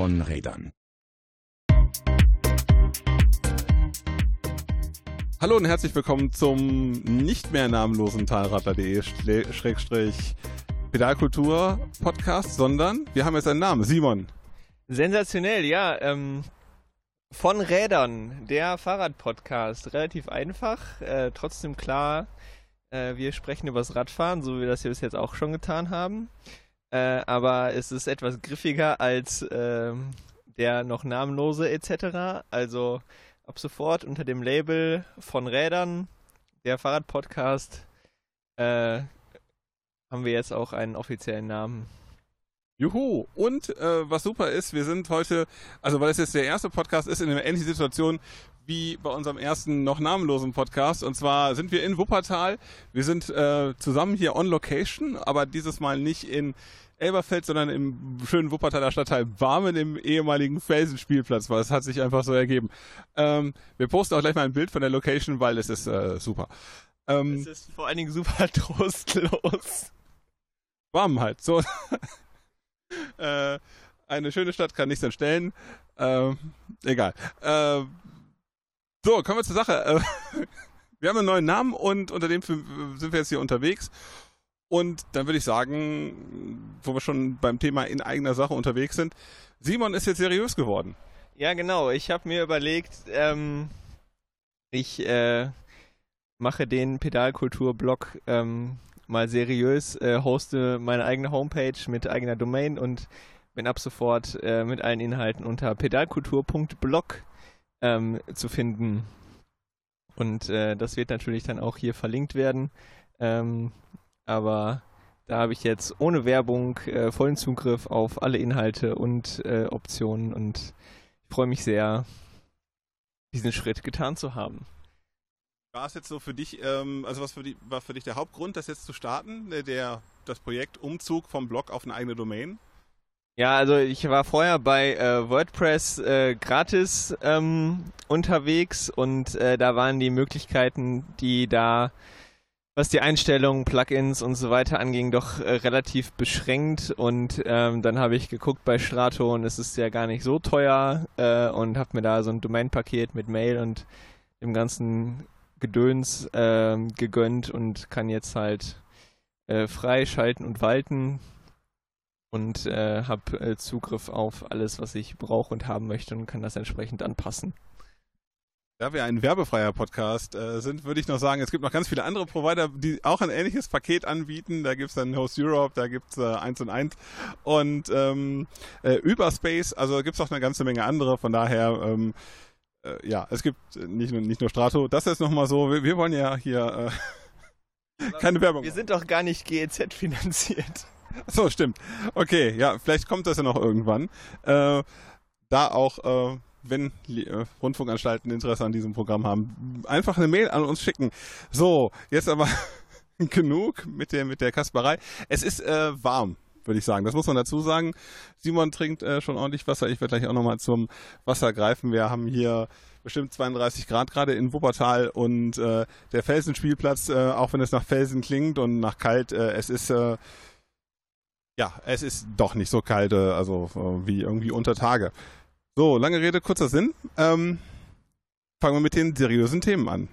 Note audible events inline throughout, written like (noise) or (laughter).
von Rädern. Hallo und herzlich willkommen zum nicht mehr namenlosen Talradler.de Schrägstrich Pedalkultur Podcast, sondern wir haben jetzt einen Namen, Simon. Sensationell, ja. Ähm, von Rädern, der Fahrradpodcast. Relativ einfach, äh, trotzdem klar. Äh, wir sprechen über das Radfahren, so wie wir das hier bis jetzt auch schon getan haben. Äh, aber es ist etwas griffiger als ähm, der noch namenlose etc. Also ab sofort unter dem Label von Rädern, der Fahrradpodcast, äh, haben wir jetzt auch einen offiziellen Namen. Juhu! Und äh, was super ist, wir sind heute, also weil es jetzt der erste Podcast ist, in einer ähnlichen Situation wie bei unserem ersten noch namenlosen Podcast. Und zwar sind wir in Wuppertal. Wir sind äh, zusammen hier on Location, aber dieses Mal nicht in Elberfeld, sondern im schönen Wuppertaler Stadtteil Barmen im ehemaligen Felsenspielplatz, weil es hat sich einfach so ergeben. Ähm, wir posten auch gleich mal ein Bild von der Location, weil es ist äh, super. Ähm, es ist vor allen Dingen super (laughs) trostlos. Barmen halt, so. (laughs) äh, eine schöne Stadt kann nichts entstellen. Äh, egal. Äh, so, kommen wir zur Sache. Äh, (laughs) wir haben einen neuen Namen und unter dem sind wir jetzt hier unterwegs. Und dann würde ich sagen, wo wir schon beim Thema in eigener Sache unterwegs sind, Simon ist jetzt seriös geworden. Ja, genau. Ich habe mir überlegt, ähm, ich äh, mache den Pedalkultur-Blog ähm, mal seriös, äh, hoste meine eigene Homepage mit eigener Domain und bin ab sofort äh, mit allen Inhalten unter pedalkultur.blog ähm, zu finden. Und äh, das wird natürlich dann auch hier verlinkt werden. Aber da habe ich jetzt ohne Werbung äh, vollen Zugriff auf alle Inhalte und äh, Optionen und ich freue mich sehr, diesen Schritt getan zu haben. War es jetzt so für dich, ähm, also was für die, war für dich der Hauptgrund, das jetzt zu starten, der, das Projekt Umzug vom Blog auf eine eigene Domain? Ja, also ich war vorher bei äh, WordPress äh, gratis ähm, unterwegs und äh, da waren die Möglichkeiten, die da was die Einstellungen, Plugins und so weiter anging, doch äh, relativ beschränkt. Und ähm, dann habe ich geguckt bei Strato und es ist ja gar nicht so teuer äh, und habe mir da so ein Domain-Paket mit Mail und dem ganzen Gedöns äh, gegönnt und kann jetzt halt äh, freischalten und walten und äh, habe äh, Zugriff auf alles, was ich brauche und haben möchte und kann das entsprechend anpassen. Da wir ein werbefreier Podcast äh, sind, würde ich noch sagen, es gibt noch ganz viele andere Provider, die auch ein ähnliches Paket anbieten. Da gibt's dann Host Europe, da gibt's äh, 1 und 1 und ähm, äh, Überspace, also gibt's auch eine ganze Menge andere. Von daher, ähm, äh, ja, es gibt nicht nur, nicht nur Strato. Das ist nochmal so, wir, wir, wollen ja hier äh, keine Werbung. Wir sind doch gar nicht GEZ finanziert. So, stimmt. Okay, ja, vielleicht kommt das ja noch irgendwann. Äh, da auch äh, wenn äh, Rundfunkanstalten Interesse an diesem Programm haben, einfach eine Mail an uns schicken. So, jetzt aber (laughs) genug mit der, mit der Kasperei. Es ist äh, warm, würde ich sagen. Das muss man dazu sagen. Simon trinkt äh, schon ordentlich Wasser. Ich werde gleich auch nochmal zum Wasser greifen. Wir haben hier bestimmt 32 Grad gerade in Wuppertal und äh, der Felsenspielplatz, äh, auch wenn es nach Felsen klingt und nach kalt, äh, es ist äh, ja, es ist doch nicht so kalt, also wie irgendwie unter Tage. So, lange Rede, kurzer Sinn. Ähm, fangen wir mit den seriösen Themen an.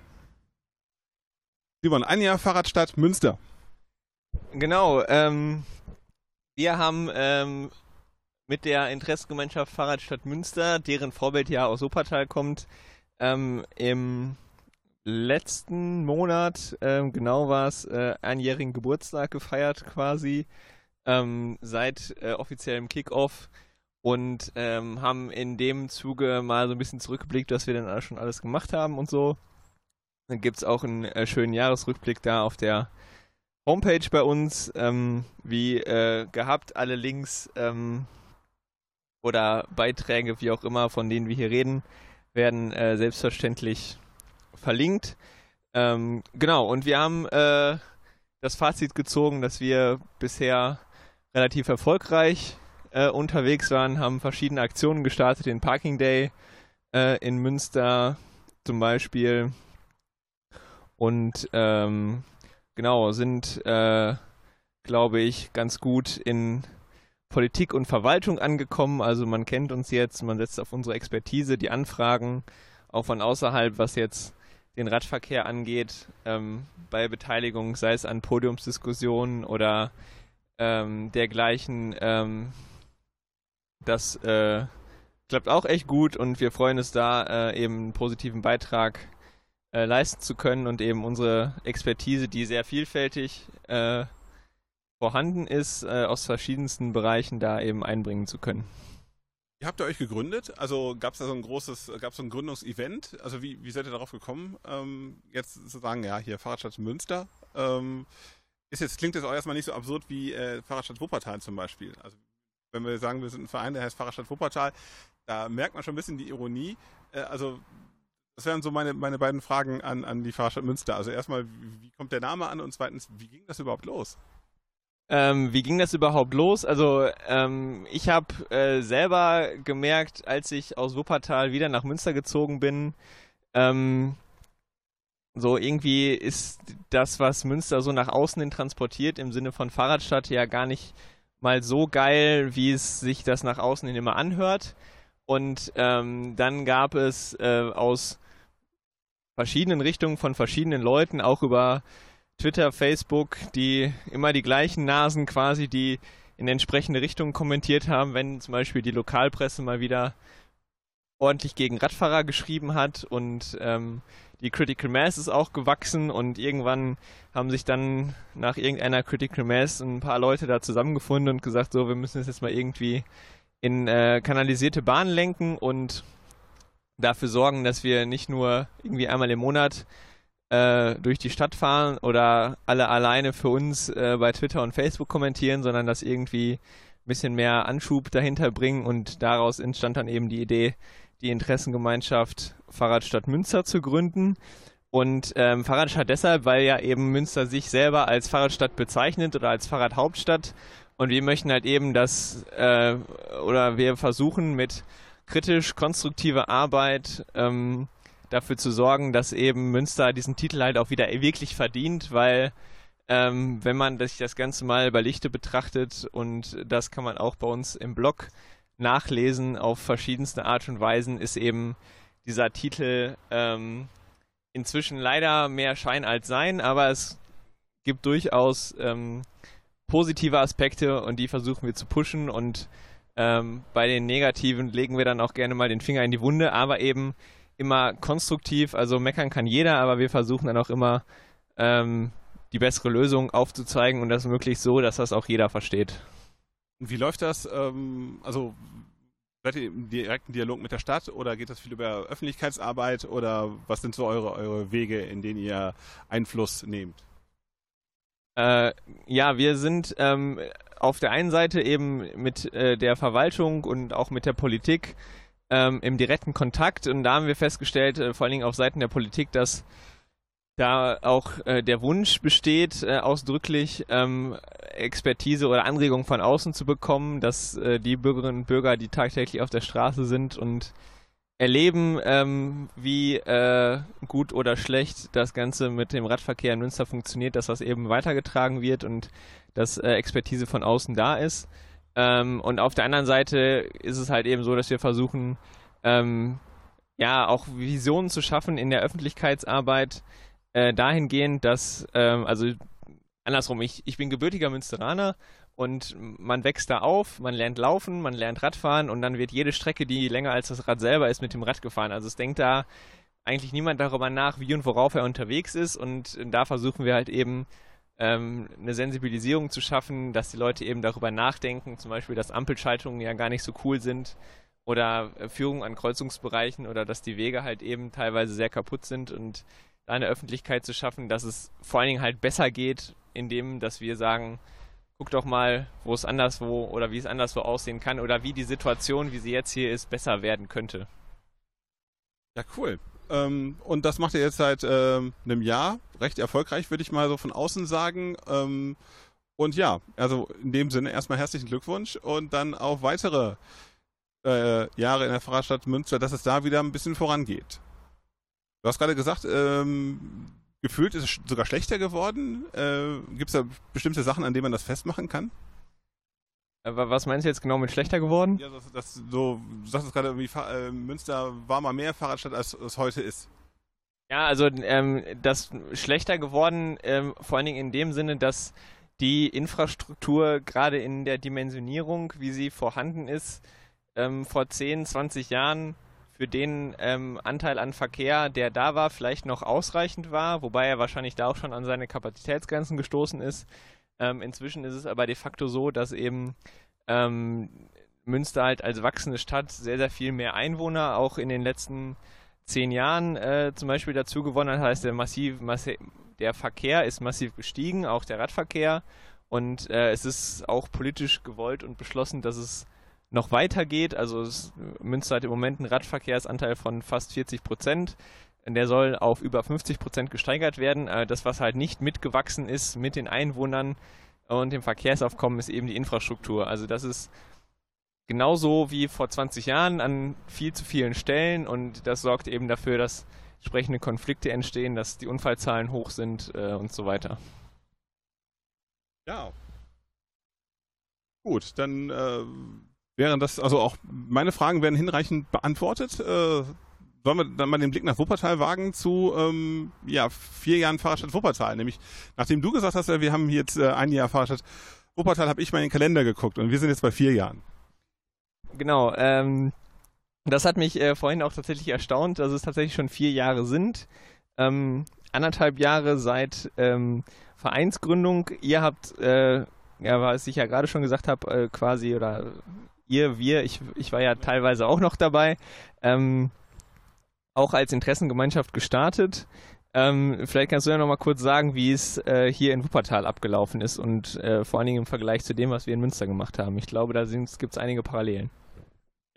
Simon, ein Jahr Fahrradstadt Münster. Genau, ähm, wir haben ähm, mit der Interessengemeinschaft Fahrradstadt Münster, deren Vorbildjahr aus Wuppertal kommt, ähm, im letzten Monat, ähm, genau war es, äh, einjährigen Geburtstag gefeiert quasi, ähm, seit äh, offiziellem Kickoff und ähm, haben in dem Zuge mal so ein bisschen zurückgeblickt, was wir dann schon alles gemacht haben und so. Dann gibt es auch einen äh, schönen Jahresrückblick da auf der Homepage bei uns. Ähm, wie äh, gehabt, alle Links ähm, oder Beiträge, wie auch immer, von denen wir hier reden, werden äh, selbstverständlich verlinkt. Ähm, genau, und wir haben äh, das Fazit gezogen, dass wir bisher relativ erfolgreich äh, unterwegs waren, haben verschiedene Aktionen gestartet, den Parking Day äh, in Münster zum Beispiel. Und ähm, genau, sind, äh, glaube ich, ganz gut in Politik und Verwaltung angekommen. Also man kennt uns jetzt, man setzt auf unsere Expertise, die Anfragen, auch von außerhalb, was jetzt den Radverkehr angeht, ähm, bei Beteiligung, sei es an Podiumsdiskussionen oder ähm, dergleichen. Ähm, das äh, klappt auch echt gut und wir freuen uns da äh, eben einen positiven Beitrag äh, leisten zu können und eben unsere Expertise, die sehr vielfältig äh, vorhanden ist, äh, aus verschiedensten Bereichen da eben einbringen zu können. Ihr habt ihr euch gegründet? Also gab es da so ein großes, gab es so ein Gründungsevent? Also wie, wie seid ihr darauf gekommen, ähm, jetzt zu sagen, ja, hier Fahrradstadt Münster? Ähm, ist jetzt, klingt jetzt auch erstmal nicht so absurd wie äh, Fahrradstadt Wuppertal zum Beispiel. Also wenn wir sagen, wir sind ein Verein, der heißt Fahrradstadt Wuppertal, da merkt man schon ein bisschen die Ironie. Äh, also das wären so meine, meine beiden Fragen an, an die Fahrradstadt Münster. Also erstmal, wie, wie kommt der Name an und zweitens, wie ging das überhaupt los? Ähm, wie ging das überhaupt los? Also ähm, ich habe äh, selber gemerkt, als ich aus Wuppertal wieder nach Münster gezogen bin, ähm, so irgendwie ist das, was Münster so nach außen hin transportiert, im Sinne von Fahrradstadt ja gar nicht mal so geil, wie es sich das nach außen hin immer anhört. Und ähm, dann gab es äh, aus verschiedenen Richtungen von verschiedenen Leuten, auch über Twitter, Facebook, die immer die gleichen Nasen quasi, die in entsprechende Richtungen kommentiert haben, wenn zum Beispiel die Lokalpresse mal wieder ordentlich gegen Radfahrer geschrieben hat und ähm, die Critical Mass ist auch gewachsen und irgendwann haben sich dann nach irgendeiner Critical Mass ein paar Leute da zusammengefunden und gesagt, so, wir müssen es jetzt mal irgendwie in äh, kanalisierte Bahnen lenken und dafür sorgen, dass wir nicht nur irgendwie einmal im Monat äh, durch die Stadt fahren oder alle alleine für uns äh, bei Twitter und Facebook kommentieren, sondern das irgendwie ein bisschen mehr Anschub dahinter bringen und daraus entstand dann eben die Idee, die Interessengemeinschaft Fahrradstadt Münster zu gründen. Und ähm, Fahrradstadt deshalb, weil ja eben Münster sich selber als Fahrradstadt bezeichnet oder als Fahrradhauptstadt. Und wir möchten halt eben das, äh, oder wir versuchen mit kritisch konstruktiver Arbeit ähm, dafür zu sorgen, dass eben Münster diesen Titel halt auch wieder wirklich verdient, weil ähm, wenn man sich das Ganze mal bei Lichte betrachtet und das kann man auch bei uns im Blog nachlesen auf verschiedenste Art und Weisen, ist eben dieser Titel ähm, inzwischen leider mehr Schein als Sein, aber es gibt durchaus ähm, positive Aspekte und die versuchen wir zu pushen und ähm, bei den negativen legen wir dann auch gerne mal den Finger in die Wunde, aber eben immer konstruktiv, also meckern kann jeder, aber wir versuchen dann auch immer ähm, die bessere Lösung aufzuzeigen und das möglichst so, dass das auch jeder versteht. Wie läuft das? Ähm, also seid ihr im direkten Dialog mit der Stadt oder geht das viel über Öffentlichkeitsarbeit oder was sind so eure, eure Wege, in denen ihr Einfluss nehmt? Äh, ja, wir sind ähm, auf der einen Seite eben mit äh, der Verwaltung und auch mit der Politik ähm, im direkten Kontakt und da haben wir festgestellt, äh, vor allen Dingen auf Seiten der Politik, dass da auch äh, der Wunsch besteht, äh, ausdrücklich ähm, Expertise oder Anregung von außen zu bekommen, dass äh, die Bürgerinnen und Bürger, die tagtäglich auf der Straße sind und erleben, ähm, wie äh, gut oder schlecht das Ganze mit dem Radverkehr in Münster funktioniert, dass das eben weitergetragen wird und dass äh, Expertise von außen da ist. Ähm, und auf der anderen Seite ist es halt eben so, dass wir versuchen, ähm, ja, auch Visionen zu schaffen in der Öffentlichkeitsarbeit, äh, dahingehend, dass, ähm, also andersrum, ich, ich bin gebürtiger Münsteraner und man wächst da auf, man lernt laufen, man lernt Radfahren und dann wird jede Strecke, die länger als das Rad selber ist, mit dem Rad gefahren. Also es denkt da eigentlich niemand darüber nach, wie und worauf er unterwegs ist und da versuchen wir halt eben ähm, eine Sensibilisierung zu schaffen, dass die Leute eben darüber nachdenken, zum Beispiel, dass Ampelschaltungen ja gar nicht so cool sind oder äh, Führung an Kreuzungsbereichen oder dass die Wege halt eben teilweise sehr kaputt sind und eine Öffentlichkeit zu schaffen, dass es vor allen Dingen halt besser geht, indem, dass wir sagen, guck doch mal, wo es anderswo oder wie es anderswo aussehen kann oder wie die Situation, wie sie jetzt hier ist, besser werden könnte. Ja, cool. Ähm, und das macht ihr jetzt seit ähm, einem Jahr recht erfolgreich, würde ich mal so von außen sagen. Ähm, und ja, also in dem Sinne erstmal herzlichen Glückwunsch und dann auf weitere äh, Jahre in der Fahrradstadt Münster, dass es da wieder ein bisschen vorangeht. Du hast gerade gesagt, ähm, gefühlt ist es sogar schlechter geworden. Äh, Gibt es da bestimmte Sachen, an denen man das festmachen kann? was meinst du jetzt genau mit schlechter geworden? Ja, das, das so, du sagst gerade irgendwie, äh, Münster war mal mehr Fahrradstadt, als es heute ist. Ja, also ähm, das schlechter geworden, ähm, vor allen Dingen in dem Sinne, dass die Infrastruktur gerade in der Dimensionierung, wie sie vorhanden ist, ähm, vor 10, 20 Jahren für den ähm, Anteil an Verkehr, der da war, vielleicht noch ausreichend war, wobei er wahrscheinlich da auch schon an seine Kapazitätsgrenzen gestoßen ist. Ähm, inzwischen ist es aber de facto so, dass eben ähm, Münster halt als wachsende Stadt sehr, sehr viel mehr Einwohner auch in den letzten zehn Jahren äh, zum Beispiel dazu gewonnen hat. Heißt, der, massiv, massiv, der Verkehr ist massiv gestiegen, auch der Radverkehr. Und äh, es ist auch politisch gewollt und beschlossen, dass es noch weitergeht. Also es, Münster hat im Moment einen Radverkehrsanteil von fast 40 Prozent. Der soll auf über 50 Prozent gesteigert werden. Äh, das, was halt nicht mitgewachsen ist mit den Einwohnern und dem Verkehrsaufkommen, ist eben die Infrastruktur. Also das ist genauso wie vor 20 Jahren an viel zu vielen Stellen und das sorgt eben dafür, dass entsprechende Konflikte entstehen, dass die Unfallzahlen hoch sind äh, und so weiter. Ja. Gut, dann äh, wären das, also auch meine Fragen werden hinreichend beantwortet. Äh, sollen wir dann mal den Blick nach Wuppertal wagen zu ähm, ja, vier Jahren Fahrradstadt Wuppertal? Nämlich, nachdem du gesagt hast, wir haben jetzt äh, ein Jahr Fahrradstadt Wuppertal, habe ich mal in den Kalender geguckt und wir sind jetzt bei vier Jahren. Genau, ähm, das hat mich äh, vorhin auch tatsächlich erstaunt, dass es tatsächlich schon vier Jahre sind. Ähm, anderthalb Jahre seit ähm, Vereinsgründung. Ihr habt, äh, ja, was ich ja gerade schon gesagt habe, äh, quasi, oder ihr, wir, ich, ich war ja teilweise auch noch dabei, ähm, auch als Interessengemeinschaft gestartet. Ähm, vielleicht kannst du ja noch mal kurz sagen, wie es äh, hier in Wuppertal abgelaufen ist und äh, vor allen Dingen im Vergleich zu dem, was wir in Münster gemacht haben. Ich glaube, da gibt es einige Parallelen.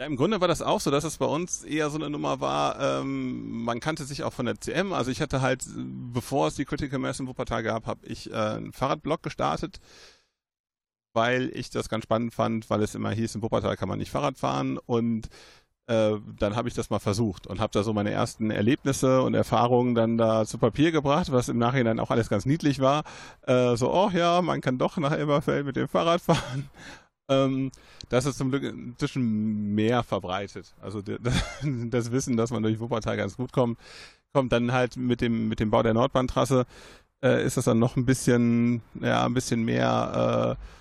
Ja, im Grunde war das auch so, dass es bei uns eher so eine Nummer war, ähm, man kannte sich auch von der CM. Also ich hatte halt, bevor es die Critical Mass in Wuppertal gab, habe ich äh, einen Fahrradblog gestartet, weil ich das ganz spannend fand, weil es immer hieß, in Wuppertal kann man nicht Fahrrad fahren und äh, dann habe ich das mal versucht und habe da so meine ersten Erlebnisse und Erfahrungen dann da zu Papier gebracht, was im Nachhinein auch alles ganz niedlich war. Äh, so, oh ja, man kann doch nach Elberfeld mit dem Fahrrad fahren. (laughs) Ähm, das ist zum Glück inzwischen mehr verbreitet. Also (laughs) das, Wissen, dass man durch Wuppertal ganz gut kommt, kommt dann halt mit dem, mit dem Bau der Nordbahntrasse, äh, ist das dann noch ein bisschen, ja, ein bisschen mehr äh,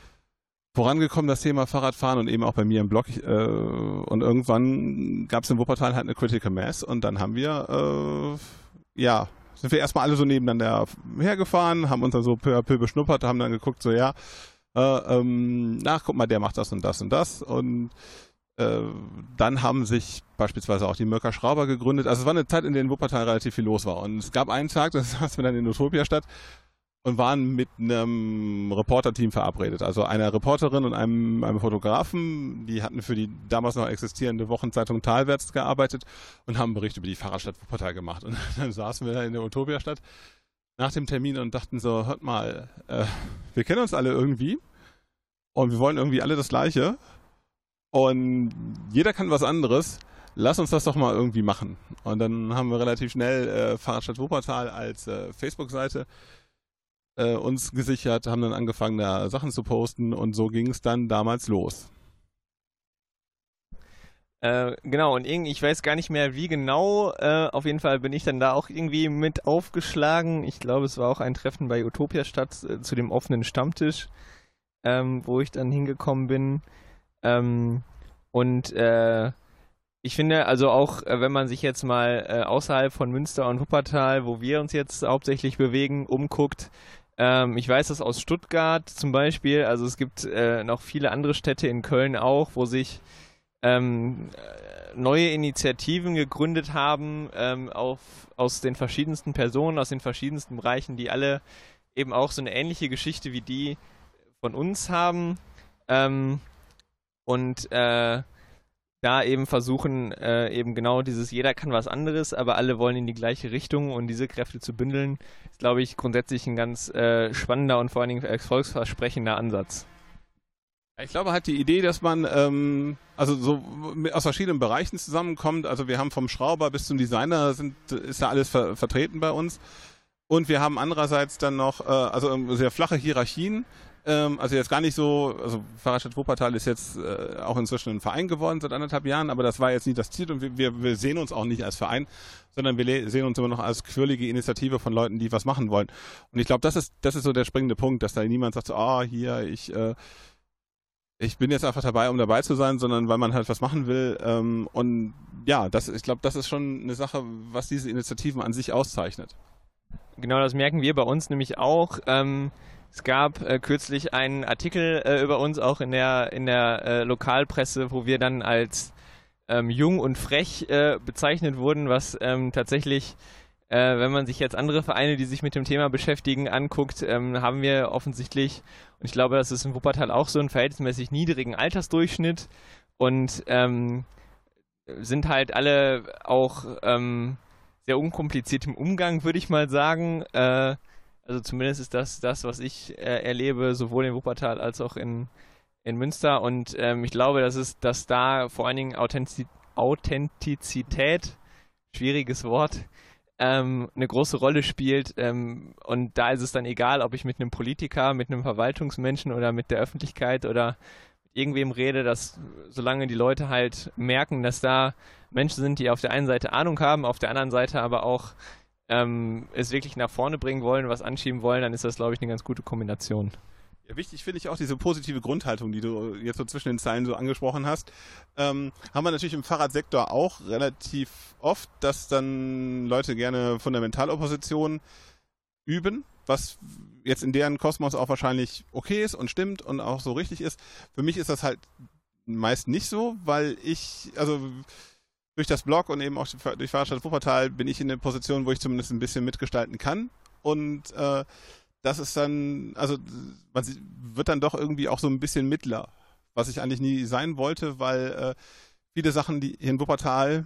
vorangekommen, das Thema Fahrradfahren und eben auch bei mir im Blog. Äh, und irgendwann gab es in Wuppertal halt eine Critical Mass und dann haben wir, äh, ja, sind wir erstmal alle so nebeneinander hergefahren, haben uns dann so peu à peu beschnuppert, haben dann geguckt, so ja, äh, ähm, ach, guck mal, der macht das und das und das. Und äh, dann haben sich beispielsweise auch die Mörker Schrauber gegründet. Also es war eine Zeit, in der in Wuppertal relativ viel los war. Und es gab einen Tag, (laughs) das wir dann in Utopia statt und waren mit einem Reporter-Team verabredet. Also einer Reporterin und einem, einem Fotografen, die hatten für die damals noch existierende Wochenzeitung Talwärts gearbeitet und haben einen Bericht über die Fahrradstadt Wuppertal gemacht. Und (laughs) dann saßen wir da in der Utopia-Stadt nach dem Termin und dachten so, hört mal, äh, wir kennen uns alle irgendwie und wir wollen irgendwie alle das Gleiche und jeder kann was anderes. Lass uns das doch mal irgendwie machen. Und dann haben wir relativ schnell äh, Fahrradstadt Wuppertal als äh, Facebook-Seite äh, uns gesichert, haben dann angefangen, da Sachen zu posten und so ging es dann damals los. Äh, genau, und irgendwie, ich weiß gar nicht mehr, wie genau. Äh, auf jeden Fall bin ich dann da auch irgendwie mit aufgeschlagen. Ich glaube, es war auch ein Treffen bei Utopia statt äh, zu dem offenen Stammtisch, ähm, wo ich dann hingekommen bin. Ähm, und äh, ich finde, also auch äh, wenn man sich jetzt mal äh, außerhalb von Münster und Wuppertal, wo wir uns jetzt hauptsächlich bewegen, umguckt, ähm, ich weiß das aus Stuttgart zum Beispiel, also es gibt noch viele andere Städte in Köln auch, wo sich ähm, neue Initiativen gegründet haben, ähm, auf, aus den verschiedensten Personen, aus den verschiedensten Bereichen, die alle eben auch so eine ähnliche Geschichte wie die von uns haben. Ähm, und äh, da eben versuchen, äh, eben genau dieses, jeder kann was anderes, aber alle wollen in die gleiche Richtung und diese Kräfte zu bündeln, ist, glaube ich, grundsätzlich ein ganz äh, spannender und vor allen Dingen erfolgsversprechender Ansatz. Ich glaube halt die Idee, dass man ähm, also so aus verschiedenen Bereichen zusammenkommt. Also wir haben vom Schrauber bis zum Designer sind ist ja alles ver vertreten bei uns. Und wir haben andererseits dann noch äh, also ähm, sehr flache Hierarchien. Ähm, also jetzt gar nicht so, also Fahrradstadt Wuppertal ist jetzt äh, auch inzwischen ein Verein geworden seit anderthalb Jahren, aber das war jetzt nie das Ziel und wir, wir, wir sehen uns auch nicht als Verein, sondern wir sehen uns immer noch als quirlige Initiative von Leuten, die was machen wollen. Und ich glaube, das ist, das ist so der springende Punkt, dass da niemand sagt, so, ah, hier, ich äh, ich bin jetzt einfach dabei, um dabei zu sein, sondern weil man halt was machen will. Ähm, und ja, das, ich glaube, das ist schon eine Sache, was diese Initiativen an sich auszeichnet. Genau, das merken wir bei uns nämlich auch. Ähm, es gab äh, kürzlich einen Artikel äh, über uns auch in der, in der äh, Lokalpresse, wo wir dann als ähm, jung und frech äh, bezeichnet wurden, was ähm, tatsächlich äh, wenn man sich jetzt andere Vereine, die sich mit dem Thema beschäftigen, anguckt, ähm, haben wir offensichtlich, und ich glaube, das ist in Wuppertal auch so, einen verhältnismäßig niedrigen Altersdurchschnitt und ähm, sind halt alle auch ähm, sehr unkompliziert im Umgang, würde ich mal sagen. Also zumindest ist das das, was ich äh, erlebe, sowohl in Wuppertal als auch in, in Münster. Und ähm, ich glaube, dass es, dass da vor allen Dingen Authentiz Authentizität, schwieriges Wort, ähm, eine große Rolle spielt. Ähm, und da ist es dann egal, ob ich mit einem Politiker, mit einem Verwaltungsmenschen oder mit der Öffentlichkeit oder irgendwem rede, dass solange die Leute halt merken, dass da Menschen sind, die auf der einen Seite Ahnung haben, auf der anderen Seite aber auch ähm, es wirklich nach vorne bringen wollen, was anschieben wollen, dann ist das, glaube ich, eine ganz gute Kombination. Ja, wichtig finde ich auch diese positive Grundhaltung, die du jetzt so zwischen den Zeilen so angesprochen hast. Ähm, haben wir natürlich im Fahrradsektor auch relativ oft, dass dann Leute gerne Fundamentalopposition üben, was jetzt in deren Kosmos auch wahrscheinlich okay ist und stimmt und auch so richtig ist. Für mich ist das halt meist nicht so, weil ich, also durch das Blog und eben auch durch Fahrradstadt Wuppertal bin ich in der Position, wo ich zumindest ein bisschen mitgestalten kann und äh, das ist dann, also man wird dann doch irgendwie auch so ein bisschen Mittler, was ich eigentlich nie sein wollte, weil äh, viele Sachen, die hier in Wuppertal,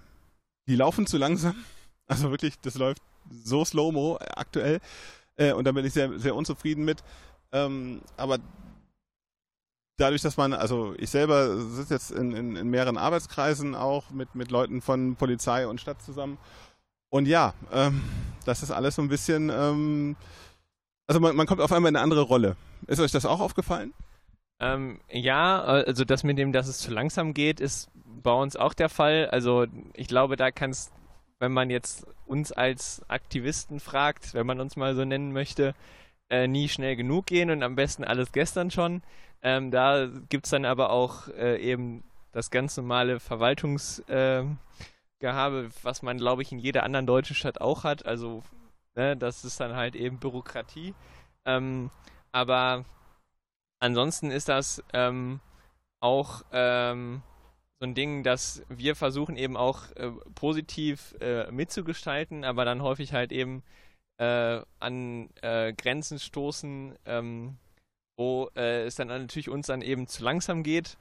die laufen zu langsam. (laughs) Also wirklich, das läuft so slow-mo aktuell. Äh, und da bin ich sehr, sehr unzufrieden mit. Ähm, aber dadurch, dass man, also ich selber sitze jetzt in, in, in, mehreren Arbeitskreisen auch mit, mit Leuten von Polizei und Stadt zusammen. Und ja, ähm, das ist alles so ein bisschen ähm, also man, man kommt auf einmal in eine andere Rolle. Ist euch das auch aufgefallen? Ähm, ja, also das mit dem, dass es zu langsam geht, ist bei uns auch der Fall. Also ich glaube, da kann es, wenn man jetzt uns als Aktivisten fragt, wenn man uns mal so nennen möchte, äh, nie schnell genug gehen und am besten alles gestern schon. Ähm, da gibt es dann aber auch äh, eben das ganz normale Verwaltungsgehabe, äh, was man, glaube ich, in jeder anderen deutschen Stadt auch hat. Also Ne? Das ist dann halt eben Bürokratie. Ähm, aber ansonsten ist das ähm, auch ähm, so ein Ding, dass wir versuchen eben auch äh, positiv äh, mitzugestalten, aber dann häufig halt eben äh, an äh, Grenzen stoßen, ähm, wo äh, es dann natürlich uns dann eben zu langsam geht.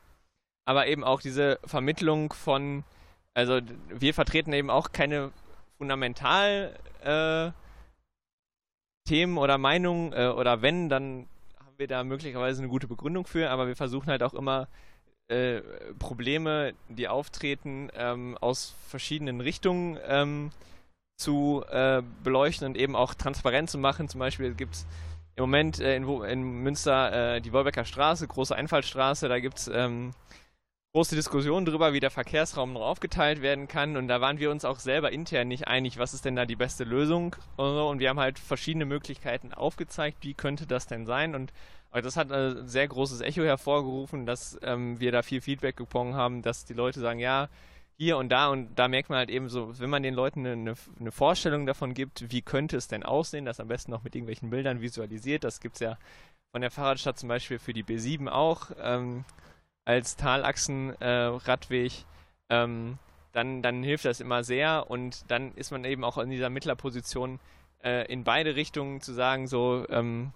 Aber eben auch diese Vermittlung von, also wir vertreten eben auch keine fundamental äh, Themen oder Meinungen äh, oder wenn, dann haben wir da möglicherweise eine gute Begründung für, aber wir versuchen halt auch immer äh, Probleme, die auftreten, ähm, aus verschiedenen Richtungen ähm, zu äh, beleuchten und eben auch transparent zu machen. Zum Beispiel gibt es im Moment äh, in, in, Münster äh, die Wolbecker Straße, große Einfallstraße, da gibt es ähm, große Diskussion darüber, wie der Verkehrsraum noch aufgeteilt werden kann. Und da waren wir uns auch selber intern nicht einig, was ist denn da die beste Lösung. Und, wir haben halt verschiedene Möglichkeiten aufgezeigt, wie könnte das denn sein. Und das hat ein sehr großes Echo hervorgerufen, dass ähm, wir da viel Feedback bekommen haben, dass die Leute sagen, ja, hier und da und da merkt man halt eben so, wenn man den Leuten eine, eine, Vorstellung davon gibt, wie könnte es denn aussehen, das am besten noch mit irgendwelchen Bildern visualisiert. Das gibt es ja von der Fahrradstadt zum Beispiel für die B7 auch. Ähm, als Talachsenradweg, äh, ähm, dann, dann hilft das immer sehr und dann ist man eben auch in dieser Mittlerposition äh, in beide Richtungen zu sagen, so, ähm,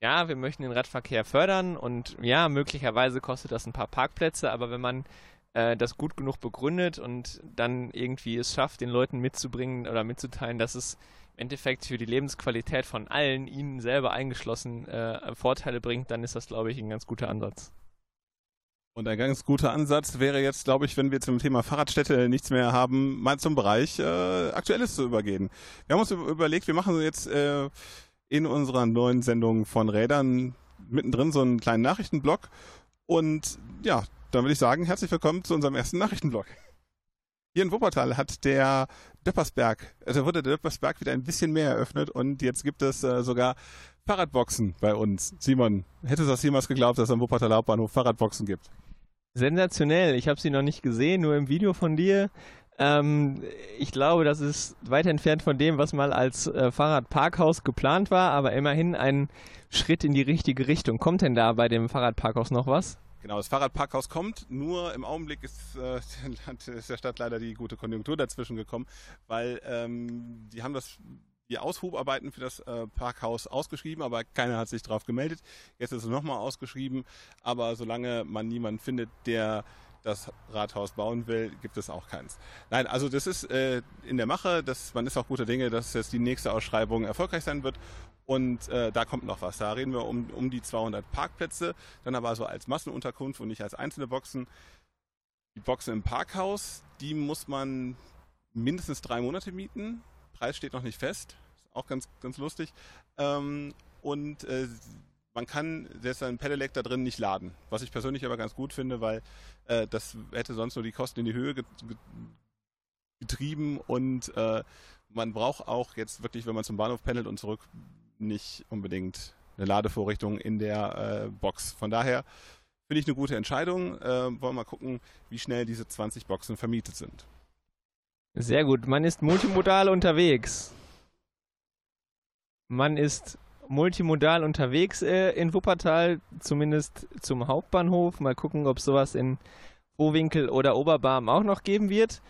ja, wir möchten den Radverkehr fördern und ja, möglicherweise kostet das ein paar Parkplätze, aber wenn man äh, das gut genug begründet und dann irgendwie es schafft, den Leuten mitzubringen oder mitzuteilen, dass es im Endeffekt für die Lebensqualität von allen, ihnen selber eingeschlossen, äh, Vorteile bringt, dann ist das, glaube ich, ein ganz guter Ansatz. Und ein ganz guter Ansatz wäre jetzt, glaube ich, wenn wir zum Thema Fahrradstätte nichts mehr haben, mal zum Bereich äh, Aktuelles zu übergehen. Wir haben uns überlegt, wir machen jetzt äh, in unserer neuen Sendung von Rädern mittendrin so einen kleinen Nachrichtenblock. Und ja, dann würde ich sagen, herzlich willkommen zu unserem ersten Nachrichtenblock. Hier in Wuppertal hat der Döppersberg, also wurde der Döppersberg wieder ein bisschen mehr eröffnet und jetzt gibt es äh, sogar Fahrradboxen bei uns. Simon, hättest du das jemals geglaubt, dass es am Wuppertaler Hauptbahnhof Fahrradboxen gibt? Sensationell. Ich habe sie noch nicht gesehen, nur im Video von dir. Ähm, ich glaube, das ist weit entfernt von dem, was mal als äh, Fahrradparkhaus geplant war, aber immerhin ein Schritt in die richtige Richtung. Kommt denn da bei dem Fahrradparkhaus noch was? Genau, das Fahrradparkhaus kommt, nur im Augenblick ist, äh, (laughs) ist der Stadt leider die gute Konjunktur dazwischen gekommen, weil ähm, die haben das die Aushubarbeiten für das äh, Parkhaus ausgeschrieben, aber keiner hat sich darauf gemeldet. Jetzt ist es nochmal ausgeschrieben, aber solange man niemanden findet, der das Rathaus bauen will, gibt es auch keins. Nein, also das ist äh, in der Mache, das, man ist auch guter Dinge, dass jetzt die nächste Ausschreibung erfolgreich sein wird und äh, da kommt noch was. Da reden wir um, um die 200 Parkplätze, dann aber so als Massenunterkunft und nicht als einzelne Boxen. Die Boxen im Parkhaus, die muss man mindestens drei Monate mieten. Preis steht noch nicht fest. Ist auch ganz, ganz lustig. Ähm, und äh, man kann selbst ein Pedelec da drin nicht laden. Was ich persönlich aber ganz gut finde, weil äh, das hätte sonst nur die Kosten in die Höhe getrieben und äh, man braucht auch jetzt wirklich, wenn man zum Bahnhof pendelt und zurück, nicht unbedingt eine Ladevorrichtung in der äh, Box. Von daher finde ich eine gute Entscheidung. Äh, wollen wir mal gucken, wie schnell diese 20 Boxen vermietet sind. Sehr gut. Man ist multimodal unterwegs. Man ist multimodal unterwegs äh, in Wuppertal, zumindest zum Hauptbahnhof. Mal gucken, ob sowas in Vohwinkel oder Oberbarm auch noch geben wird.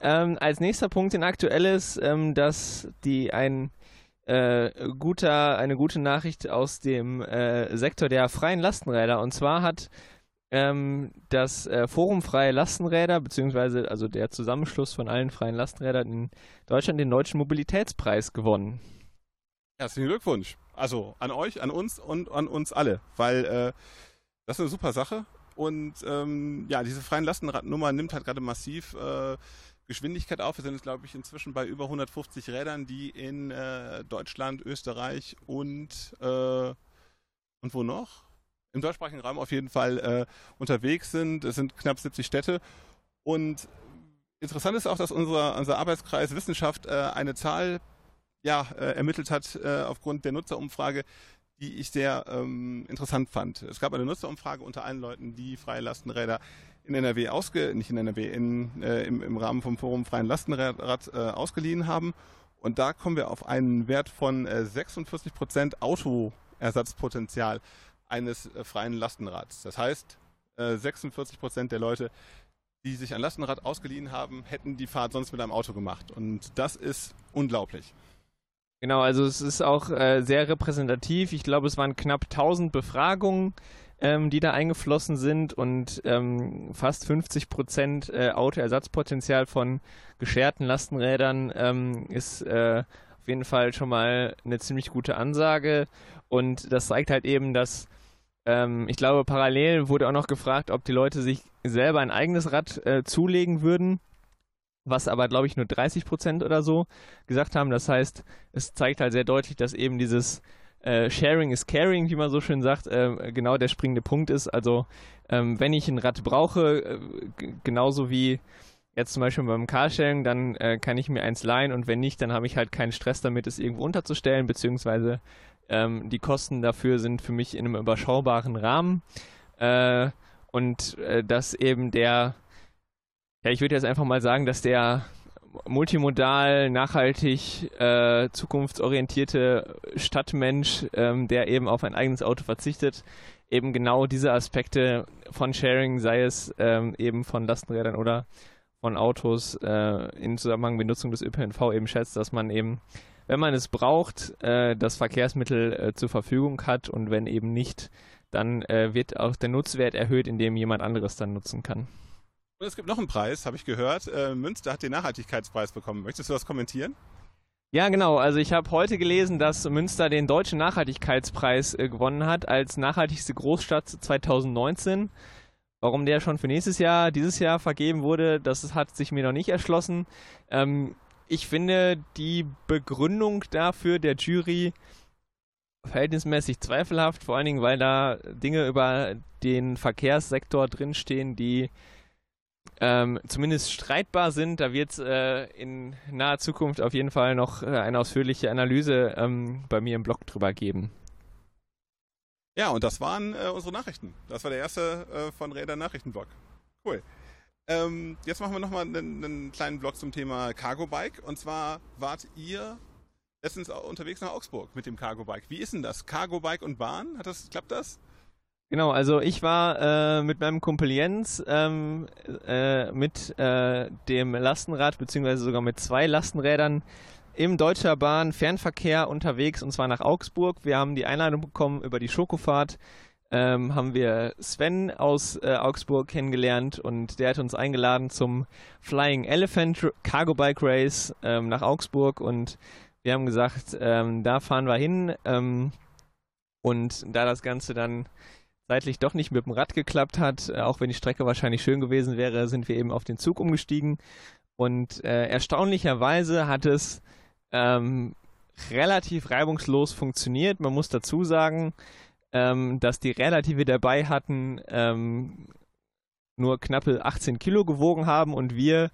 Ähm, als nächster Punkt in Aktuelles, ähm, dass die ein äh, guter, eine gute Nachricht aus dem äh, Sektor der freien Lastenräder. Und zwar hat ähm, das äh, Forum Freie Lastenräder, beziehungsweise also der Zusammenschluss von allen freien Lastenrädern in Deutschland den Deutschen Mobilitätspreis gewonnen. Herzlichen Glückwunsch. Also an euch, an uns und an uns alle, weil äh, das ist eine super Sache. Und ähm, ja, diese freien Lastenradnummer nimmt halt gerade massiv äh, Geschwindigkeit auf. Wir sind jetzt, glaube ich, inzwischen bei über 150 Rädern, die in äh, Deutschland, Österreich und, äh, und wo noch? im deutschsprachigen Raum auf jeden Fall äh, unterwegs sind. Es sind knapp 70 Städte. Und interessant ist auch, dass unser, unser Arbeitskreis Wissenschaft äh, eine Zahl ja, äh, ermittelt hat äh, aufgrund der Nutzerumfrage, die ich sehr ähm, interessant fand. Es gab eine Nutzerumfrage unter allen Leuten, die freie Lastenräder in NRW ausge, nicht in NRW, in, äh, im, im Rahmen vom Forum Freien Lastenrad äh, ausgeliehen haben. Und da kommen wir auf einen Wert von äh, 46 Prozent Autoersatzpotenzial eines äh, freien Lastenrads. Das heißt, äh, 46 Prozent der Leute, die sich ein Lastenrad ausgeliehen haben, hätten die Fahrt sonst mit einem Auto gemacht. Und das ist unglaublich. Genau, also es ist auch äh, sehr repräsentativ. Ich glaube, es waren knapp 1000 Befragungen, ähm, die da eingeflossen sind und ähm, fast 50 Prozent äh, Autoersatzpotenzial von gescherten Lastenrädern ähm, ist äh, auf jeden Fall schon mal eine ziemlich gute Ansage. Und das zeigt halt eben, dass ähm, ich glaube, parallel wurde auch noch gefragt, ob die Leute sich selber ein eigenes Rad äh, zulegen würden, was aber, glaube ich, nur 30 Prozent oder so gesagt haben. Das heißt, es zeigt halt sehr deutlich, dass eben dieses äh, Sharing is Caring, wie man so schön sagt, äh, genau der springende Punkt ist. Also, ähm, wenn ich ein Rad brauche, äh, genauso wie jetzt zum Beispiel beim Carsharing, dann äh, kann ich mir eins leihen und wenn nicht, dann habe ich halt keinen Stress damit, es irgendwo unterzustellen, beziehungsweise ähm, die Kosten dafür sind für mich in einem überschaubaren Rahmen. Äh, und äh, dass eben der, ja, ich würde jetzt einfach mal sagen, dass der multimodal, nachhaltig, äh, zukunftsorientierte Stadtmensch, ähm, der eben auf ein eigenes Auto verzichtet, eben genau diese Aspekte von Sharing, sei es ähm, eben von Lastenrädern oder von Autos äh, in Zusammenhang mit Nutzung des ÖPNV eben schätzt, dass man eben wenn man es braucht, äh, das Verkehrsmittel äh, zur Verfügung hat und wenn eben nicht, dann äh, wird auch der Nutzwert erhöht, indem jemand anderes dann nutzen kann. Und es gibt noch einen Preis, habe ich gehört. Äh, Münster hat den Nachhaltigkeitspreis bekommen. Möchtest du das kommentieren? Ja, genau. Also ich habe heute gelesen, dass Münster den Deutschen Nachhaltigkeitspreis äh, gewonnen hat als nachhaltigste Großstadt 2019 Warum der schon für nächstes Jahr, dieses Jahr vergeben wurde, das hat sich mir noch nicht erschlossen. Ähm, ich finde die Begründung dafür der Jury verhältnismäßig zweifelhaft, vor allen Dingen, weil da Dinge über den Verkehrssektor drinstehen, die ähm, zumindest streitbar sind. Da wird es äh, in naher Zukunft auf jeden Fall noch äh, eine ausführliche Analyse ähm, bei mir im Blog drüber geben. Ja, und das waren äh, unsere Nachrichten. Das war der erste äh, von Räder Nachrichtenblog. Cool. Ähm, jetzt machen wir nochmal einen, einen kleinen Blog zum Thema Cargo Bike. Und zwar wart ihr letztens unterwegs nach Augsburg mit dem Cargo Bike. Wie ist denn das? Cargo Bike und Bahn? Hat das, klappt das? Genau, also ich war äh, mit meinem Kumpel Jens ähm, äh, mit äh, dem Lastenrad beziehungsweise sogar mit zwei Lastenrädern im Deutscher Bahn Fernverkehr unterwegs und zwar nach Augsburg. Wir haben die Einladung bekommen über die Schokofahrt. Ähm, haben wir Sven aus äh, Augsburg kennengelernt und der hat uns eingeladen zum Flying Elephant Cargo Bike Race ähm, nach Augsburg und wir haben gesagt, ähm, da fahren wir hin ähm, und da das Ganze dann seitlich doch nicht mit dem Rad geklappt hat, äh, auch wenn die Strecke wahrscheinlich schön gewesen wäre, sind wir eben auf den Zug umgestiegen. Und äh, erstaunlicherweise hat es ähm, relativ reibungslos funktioniert. Man muss dazu sagen, ähm, dass die Räder, die wir dabei hatten, ähm, nur knappe 18 Kilo gewogen haben und wir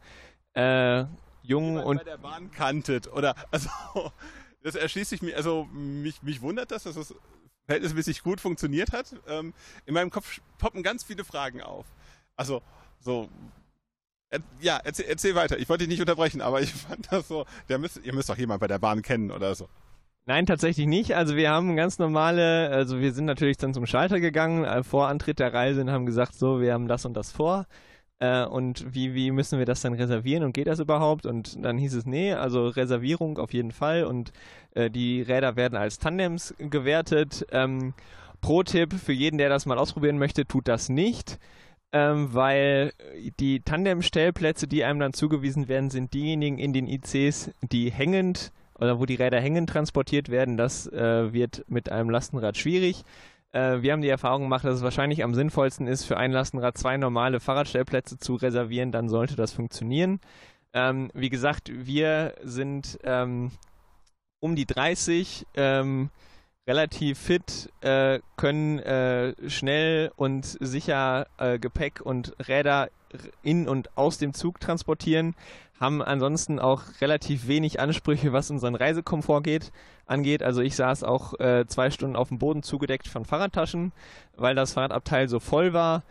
äh, jung und bei der Bahn kanntet oder also (laughs) das erschließt sich mir also mich mich wundert das, dass es verhältnismäßig gut funktioniert hat. Ähm, in meinem Kopf poppen ganz viele Fragen auf. Also, so. Er, ja, erzähl, erzähl, weiter. Ich wollte dich nicht unterbrechen, aber ich (laughs) fand das so. Müsst, ihr müsst doch jemand bei der Bahn kennen oder so. Nein, tatsächlich nicht. Also wir haben ganz normale, also wir sind natürlich dann zum Schalter gegangen, äh, vor Antritt der Reise und haben gesagt, so, wir haben das und das vor. Äh, und wie, wie müssen wir das dann reservieren und geht das überhaupt? Und dann hieß es, nee, also Reservierung auf jeden Fall und äh, die Räder werden als Tandems gewertet. Ähm, Pro-Tipp für jeden, der das mal ausprobieren möchte, tut das nicht. Ähm, weil die Tandem-Stellplätze, die einem dann zugewiesen werden, sind diejenigen in den ICs, die hängend oder wo die Räder hängend transportiert werden. Das äh, wird mit einem Lastenrad schwierig. Äh, wir haben die Erfahrung gemacht, dass es wahrscheinlich am sinnvollsten ist, für ein Lastenrad zwei normale Fahrradstellplätze zu reservieren. Dann sollte das funktionieren. Ähm, wie gesagt, wir sind ähm, um die 30, ähm, relativ fit, äh, können äh, schnell und sicher äh, Gepäck und Räder in und aus dem Zug transportieren, haben ansonsten auch relativ wenig Ansprüche, was unseren Reisekomfort geht, angeht. Also ich saß auch äh, zwei Stunden auf dem Boden zugedeckt von Fahrradtaschen, weil das Fahrradabteil so voll war.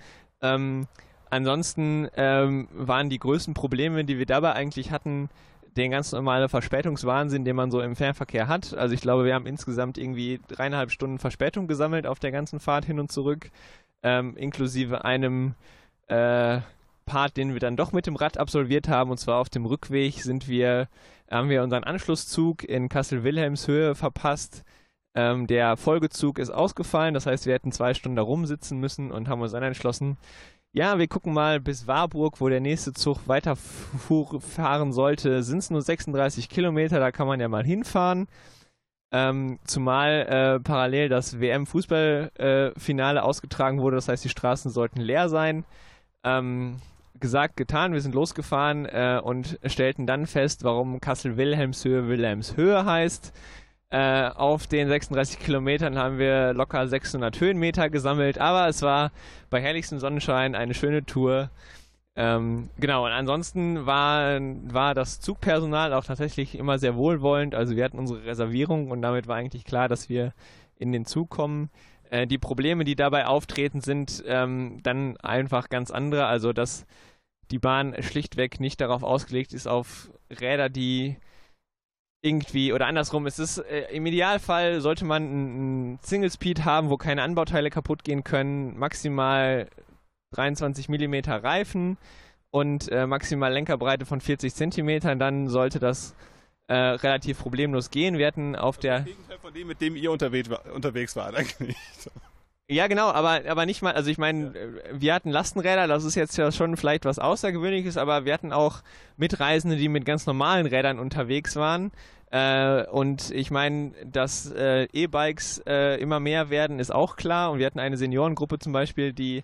Ähm, ansonsten ähm, waren die größten Probleme, die wir dabei eigentlich hatten, den ganz normalen Verspätungswahnsinn, den man so im Fernverkehr hat. Also ich glaube, wir haben insgesamt irgendwie dreieinhalb Stunden Verspätung gesammelt auf der ganzen Fahrt hin und zurück, ähm, inklusive einem äh, Part, den wir dann doch mit dem Rad absolviert haben, und zwar auf dem Rückweg sind wir, haben wir unseren Anschlusszug in Kassel-Wilhelmshöhe verpasst. Ähm, der Folgezug ist ausgefallen, das heißt, wir hätten zwei Stunden da rumsitzen müssen und haben uns dann entschlossen, ja, wir gucken mal bis Warburg, wo der nächste Zug weiterfahren sollte. Sind es nur 36 Kilometer, da kann man ja mal hinfahren. Ähm, zumal äh, parallel das WM-Fußballfinale äh, ausgetragen wurde, das heißt, die Straßen sollten leer sein. Ähm, gesagt, getan, wir sind losgefahren äh, und stellten dann fest, warum Kassel-Wilhelmshöhe Wilhelmshöhe heißt. Äh, auf den 36 Kilometern haben wir locker 600 Höhenmeter gesammelt, aber es war bei herrlichstem Sonnenschein eine schöne Tour. Ähm, genau, und ansonsten war, war das Zugpersonal auch tatsächlich immer sehr wohlwollend. Also wir hatten unsere Reservierung und damit war eigentlich klar, dass wir in den Zug kommen. Äh, die Probleme, die dabei auftreten, sind ähm, dann einfach ganz andere. Also dass die Bahn schlichtweg nicht darauf ausgelegt ist, auf Räder, die irgendwie, oder andersrum, es äh, im Idealfall sollte man einen Single Speed haben, wo keine Anbauteile kaputt gehen können, maximal 23 mm Reifen und äh, maximal Lenkerbreite von 40 cm, dann sollte das äh, relativ problemlos gehen. Wir hatten auf das der. Das Gegenteil von dem, mit dem ihr unterwegs, unterwegs wart, eigentlich. (laughs) Ja, genau, aber, aber nicht mal, also ich meine, ja. wir hatten Lastenräder, das ist jetzt ja schon vielleicht was Außergewöhnliches, aber wir hatten auch Mitreisende, die mit ganz normalen Rädern unterwegs waren. Äh, und ich meine, dass äh, E-Bikes äh, immer mehr werden, ist auch klar. Und wir hatten eine Seniorengruppe zum Beispiel, die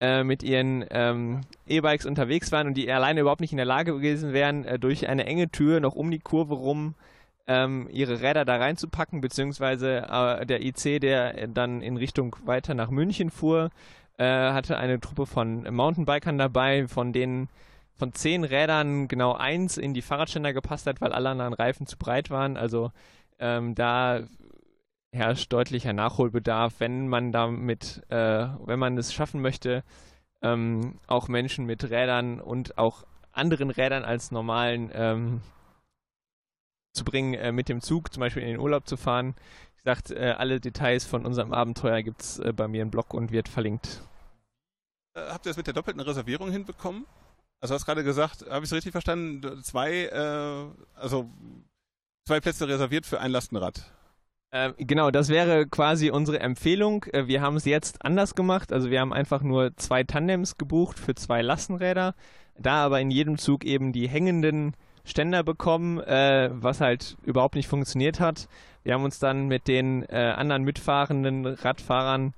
äh, mit ihren ähm, E-Bikes unterwegs waren und die alleine überhaupt nicht in der Lage gewesen wären, äh, durch eine enge Tür noch um die Kurve rum ähm, ihre Räder da reinzupacken, beziehungsweise äh, der IC, der dann in Richtung weiter nach München fuhr, äh, hatte eine Truppe von Mountainbikern dabei, von denen von zehn Rädern genau eins in die Fahrradständer gepasst hat, weil alle anderen Reifen zu breit waren. Also ähm, da herrscht deutlicher Nachholbedarf, wenn man damit, äh, wenn man es schaffen möchte, ähm, auch Menschen mit Rädern und auch anderen Rädern als normalen ähm, zu bringen, äh, mit dem Zug zum Beispiel in den Urlaub zu fahren. Wie gesagt, äh, alle Details von unserem Abenteuer gibt es äh, bei mir im Blog und wird verlinkt. Äh, habt ihr das mit der doppelten Reservierung hinbekommen? Also hast gerade gesagt, habe ich es richtig verstanden? Zwei, äh, also zwei Plätze reserviert für ein Lastenrad. Ähm, genau, das wäre quasi unsere Empfehlung. Äh, wir haben es jetzt anders gemacht. Also wir haben einfach nur zwei Tandems gebucht für zwei Lastenräder. Da aber in jedem Zug eben die hängenden Ständer bekommen, äh, was halt überhaupt nicht funktioniert hat. Wir haben uns dann mit den äh, anderen mitfahrenden Radfahrern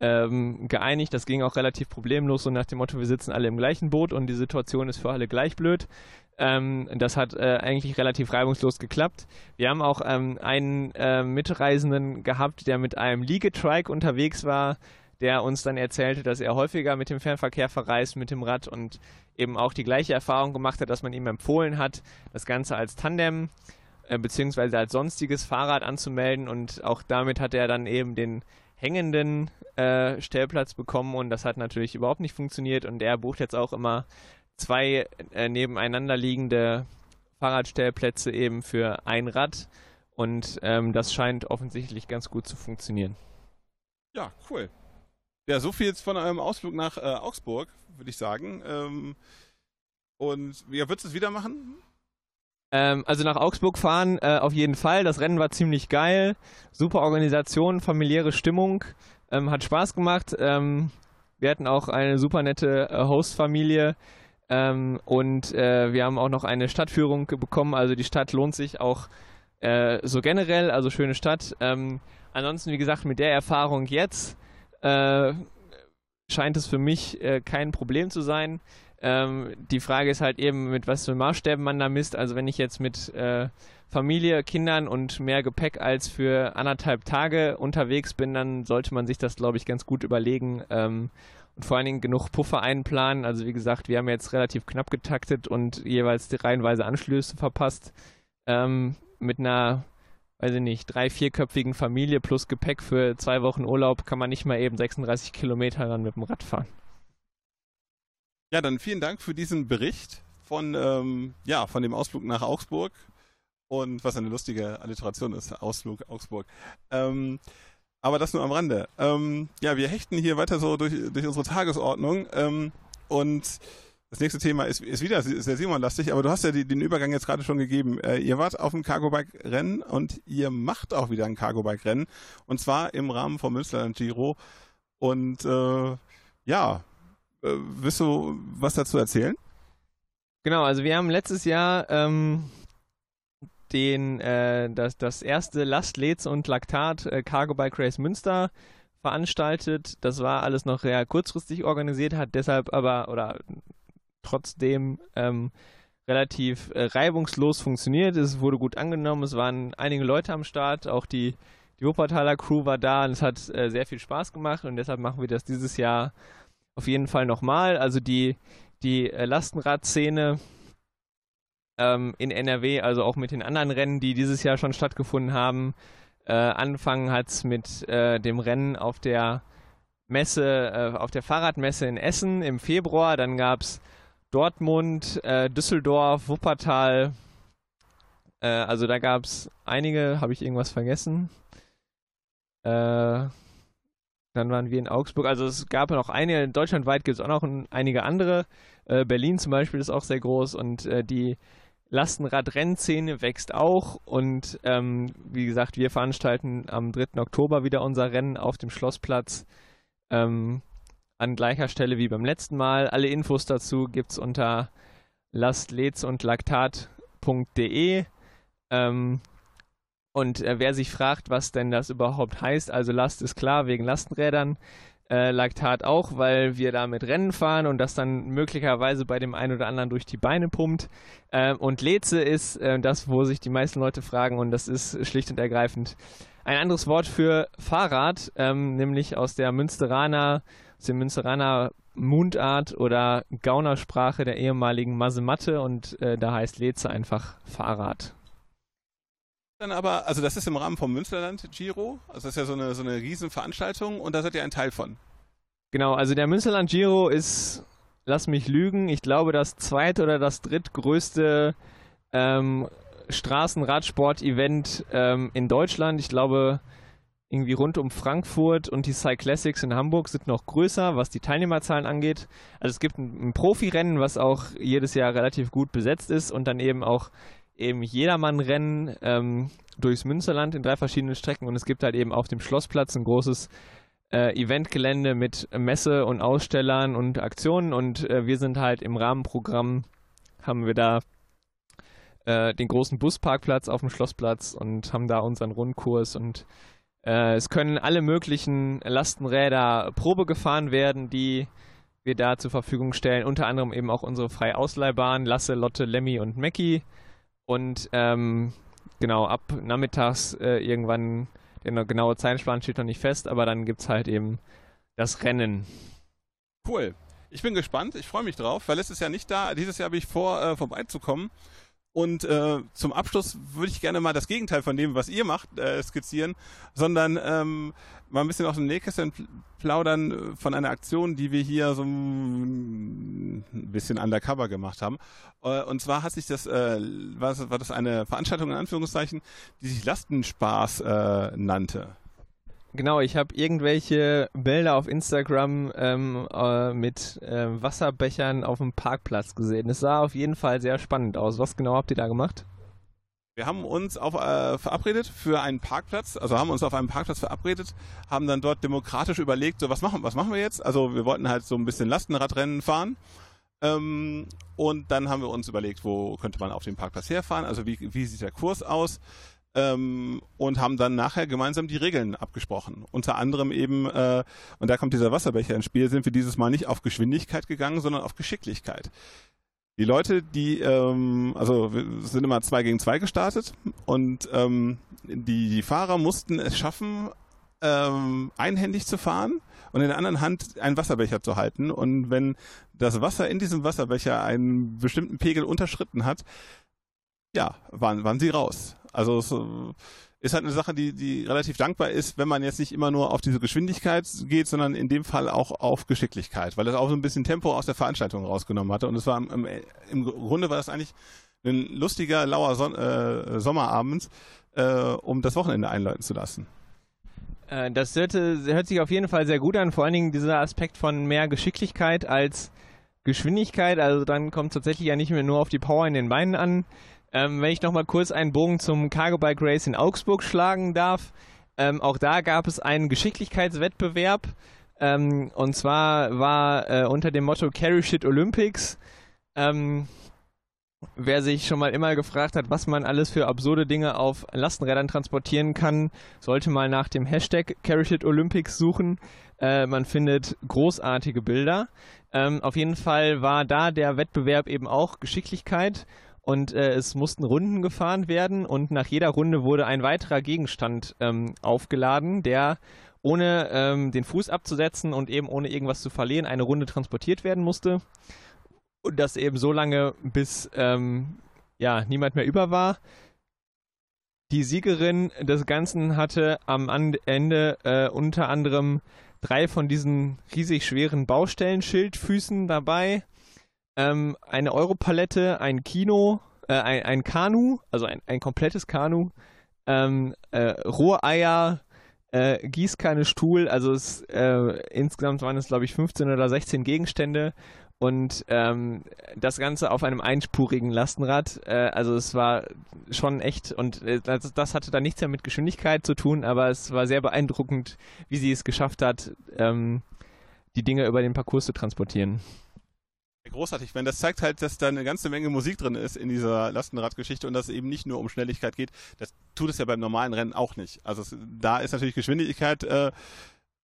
ähm, geeinigt. Das ging auch relativ problemlos, so nach dem Motto, wir sitzen alle im gleichen Boot und die Situation ist für alle gleich blöd. Ähm, das hat äh, eigentlich relativ reibungslos geklappt. Wir haben auch ähm, einen äh, Mitreisenden gehabt, der mit einem Liegetrike unterwegs war, der uns dann erzählte, dass er häufiger mit dem Fernverkehr verreist, mit dem Rad und eben auch die gleiche Erfahrung gemacht hat, dass man ihm empfohlen hat, das Ganze als Tandem äh, beziehungsweise als sonstiges Fahrrad anzumelden und auch damit hat er dann eben den hängenden äh, Stellplatz bekommen und das hat natürlich überhaupt nicht funktioniert und er bucht jetzt auch immer zwei äh, nebeneinander liegende Fahrradstellplätze eben für ein Rad und ähm, das scheint offensichtlich ganz gut zu funktionieren. Ja, cool. Ja, so viel jetzt von eurem Ausflug nach äh, Augsburg, würde ich sagen. Ähm, und ja, du es wieder machen? Ähm, also nach Augsburg fahren äh, auf jeden Fall. Das Rennen war ziemlich geil. Super Organisation, familiäre Stimmung. Ähm, hat Spaß gemacht. Ähm, wir hatten auch eine super nette äh, Hostfamilie. Ähm, und äh, wir haben auch noch eine Stadtführung bekommen. Also die Stadt lohnt sich auch äh, so generell. Also schöne Stadt. Ähm, ansonsten, wie gesagt, mit der Erfahrung jetzt äh, scheint es für mich äh, kein Problem zu sein. Ähm, die Frage ist halt eben, mit was für Maßstäben man da misst. Also wenn ich jetzt mit äh, Familie, Kindern und mehr Gepäck als für anderthalb Tage unterwegs bin, dann sollte man sich das, glaube ich, ganz gut überlegen. Ähm, und vor allen Dingen genug Puffer einplanen. Also wie gesagt, wir haben jetzt relativ knapp getaktet und jeweils die reihenweise Anschlüsse verpasst. Ähm, mit einer, weiß ich nicht, drei-, vierköpfigen Familie plus Gepäck für zwei Wochen Urlaub kann man nicht mal eben 36 Kilometer dann mit dem Rad fahren. Ja, dann vielen Dank für diesen Bericht von, ähm, ja, von dem Ausflug nach Augsburg und was eine lustige Alliteration ist, Ausflug Augsburg. Ähm, aber das nur am Rande. Ähm, ja, wir hechten hier weiter so durch, durch unsere Tagesordnung. Ähm, und das nächste Thema ist, ist wieder sehr Simon-lastig, aber du hast ja die, den Übergang jetzt gerade schon gegeben. Äh, ihr wart auf dem Cargo-Bike-Rennen und ihr macht auch wieder ein Cargo-Bike-Rennen. Und zwar im Rahmen vom Münsterland Giro. Und äh, ja, äh, willst du was dazu erzählen? Genau, also wir haben letztes Jahr ähm, den, äh, das, das erste Last, Leds und Laktat äh, Cargo Bike Race Münster veranstaltet. Das war alles noch sehr kurzfristig organisiert, hat deshalb aber oder trotzdem ähm, relativ äh, reibungslos funktioniert. Es wurde gut angenommen, es waren einige Leute am Start, auch die, die Wuppertaler Crew war da und es hat äh, sehr viel Spaß gemacht und deshalb machen wir das dieses Jahr auf jeden Fall nochmal. Also die, die äh, Lastenradszene ähm, in NRW, also auch mit den anderen Rennen, die dieses Jahr schon stattgefunden haben. Äh, angefangen hat es mit äh, dem Rennen auf der Messe, äh, auf der Fahrradmesse in Essen im Februar. Dann gab es Dortmund, äh, Düsseldorf, Wuppertal. Äh, also da gab es einige, habe ich irgendwas vergessen? Äh, dann waren wir in Augsburg. Also es gab noch einige, deutschlandweit gibt es auch noch einige andere. Berlin zum Beispiel ist auch sehr groß und die Lastenradrennszene wächst auch und ähm, wie gesagt, wir veranstalten am 3. Oktober wieder unser Rennen auf dem Schlossplatz ähm, an gleicher Stelle wie beim letzten Mal. Alle Infos dazu gibt es unter lastlets und laktat.de. Ähm, und äh, wer sich fragt, was denn das überhaupt heißt, also Last ist klar wegen Lastenrädern. äh, Laktat auch, weil wir da mit Rennen fahren und das dann möglicherweise bei dem einen oder anderen durch die Beine pumpt. Äh, und Leze ist äh, das, wo sich die meisten Leute fragen und das ist schlicht und ergreifend ein anderes Wort für Fahrrad, ähm, nämlich aus der Münsteraner, aus der Münsteraner Mundart oder Gaunersprache der ehemaligen Masematte und äh, da heißt Leze einfach Fahrrad. Dann aber, also das ist im Rahmen vom Münsterland Giro, also das ist ja so eine, so eine Riesenveranstaltung und da seid ihr ein Teil von. Genau, also der Münsterland Giro ist, lass mich lügen, ich glaube das zweit- oder das drittgrößte ähm, Straßenradsport-Event ähm, in Deutschland. Ich glaube, irgendwie rund um Frankfurt und die Cyclassics in Hamburg sind noch größer, was die Teilnehmerzahlen angeht. Also es gibt ein, ein Profirennen, was auch jedes Jahr relativ gut besetzt ist und dann eben auch eben Jedermann-Rennen ähm, durchs Münsterland in drei verschiedenen Strecken und es gibt halt eben auf dem Schlossplatz ein großes äh, Eventgelände mit Messe und Ausstellern und Aktionen und äh, wir sind halt im Rahmenprogramm, haben wir da äh, den großen Busparkplatz auf dem Schlossplatz und haben da unseren Rundkurs und äh, es können alle möglichen Lastenräder Probe gefahren werden, die wir da zur Verfügung stellen. Unter anderem eben auch unsere freie Ausleihbahn, Lasse, Lotte, Lemmy und Mackie. Und ähm, genau, ab nachmittags äh, irgendwann, der genaue Zeitplan steht noch nicht fest, aber dann gibt es halt eben das Rennen. Cool. Ich bin gespannt, ich freue mich drauf, weil letztes Jahr nicht da. Dieses Jahr habe ich vor, äh, vorbeizukommen. Und äh, zum Abschluss würde ich gerne mal das Gegenteil von dem, was ihr macht, äh, skizzieren, sondern ähm, mal ein bisschen aus dem Nähkästchen plaudern äh, von einer Aktion, die wir hier so ein bisschen undercover gemacht haben. Äh, und zwar hat sich das, äh, war, war das eine Veranstaltung in Anführungszeichen, die sich Lastenspaß äh, nannte. Genau, ich habe irgendwelche Bilder auf Instagram ähm, äh, mit äh, Wasserbechern auf dem Parkplatz gesehen. Es sah auf jeden Fall sehr spannend aus. Was genau habt ihr da gemacht? Wir haben uns auf, äh, verabredet für einen Parkplatz, also haben uns auf einem Parkplatz verabredet, haben dann dort demokratisch überlegt, so was machen, was machen wir jetzt? Also wir wollten halt so ein bisschen Lastenradrennen fahren. Ähm, und dann haben wir uns überlegt, wo könnte man auf dem Parkplatz herfahren? Also wie, wie sieht der Kurs aus? Ähm, und haben dann nachher gemeinsam die Regeln abgesprochen. Unter anderem eben, äh, und da kommt dieser Wasserbecher ins Spiel, sind wir dieses Mal nicht auf Geschwindigkeit gegangen, sondern auf Geschicklichkeit. Die Leute, die, ähm, also wir sind immer zwei gegen zwei gestartet und ähm, die, die Fahrer mussten es schaffen, ähm, einhändig zu fahren und in der anderen Hand einen Wasserbecher zu halten. Und wenn das Wasser in diesem Wasserbecher einen bestimmten Pegel unterschritten hat, ja, waren, waren sie raus. Also es äh, ist halt eine Sache, die, die relativ dankbar ist, wenn man jetzt nicht immer nur auf diese Geschwindigkeit geht, sondern in dem Fall auch auf Geschicklichkeit, weil das auch so ein bisschen Tempo aus der Veranstaltung rausgenommen hatte. Und es war im, im Grunde war das eigentlich ein lustiger, lauer Son äh, Sommerabend, äh, um das Wochenende einläuten zu lassen. Äh, das hört, hört sich auf jeden Fall sehr gut an, vor allen Dingen dieser Aspekt von mehr Geschicklichkeit als Geschwindigkeit. Also dann kommt es tatsächlich ja nicht mehr nur auf die Power in den Beinen an, ähm, wenn ich nochmal kurz einen Bogen zum Cargo Bike Race in Augsburg schlagen darf. Ähm, auch da gab es einen Geschicklichkeitswettbewerb. Ähm, und zwar war äh, unter dem Motto Carry Shit Olympics. Ähm, wer sich schon mal immer gefragt hat, was man alles für absurde Dinge auf Lastenrädern transportieren kann, sollte mal nach dem Hashtag Carry Olympics suchen. Äh, man findet großartige Bilder. Ähm, auf jeden Fall war da der Wettbewerb eben auch Geschicklichkeit und äh, es mussten Runden gefahren werden und nach jeder Runde wurde ein weiterer Gegenstand ähm, aufgeladen, der ohne ähm, den Fuß abzusetzen und eben ohne irgendwas zu verlieren eine Runde transportiert werden musste. Und das eben so lange, bis ähm, ja, niemand mehr über war. Die Siegerin des Ganzen hatte am Ende äh, unter anderem drei von diesen riesig schweren Baustellenschildfüßen dabei ähm, eine Europalette, ein Kino, äh, ein, ein Kanu, also ein, ein komplettes Kanu, ähm, äh, Rohreier, äh, Gießkanne, Stuhl, also es, äh, insgesamt waren es, glaube ich, 15 oder 16 Gegenstände und ähm, das Ganze auf einem einspurigen Lastenrad. Äh, also es war schon echt und äh, das, das, hatte da nichts mehr mit Geschwindigkeit zu tun, aber es war sehr beeindruckend, wie sie es geschafft hat, ähm, die Dinge über den Parcours zu transportieren. Großartig, wenn das zeigt halt, dass da eine ganze Menge Musik drin ist in dieser Lastenradgeschichte und dass es eben nicht nur um Schnelligkeit geht. Das tut es ja beim normalen Rennen auch nicht. Also es, da ist natürlich Geschwindigkeit äh, äh,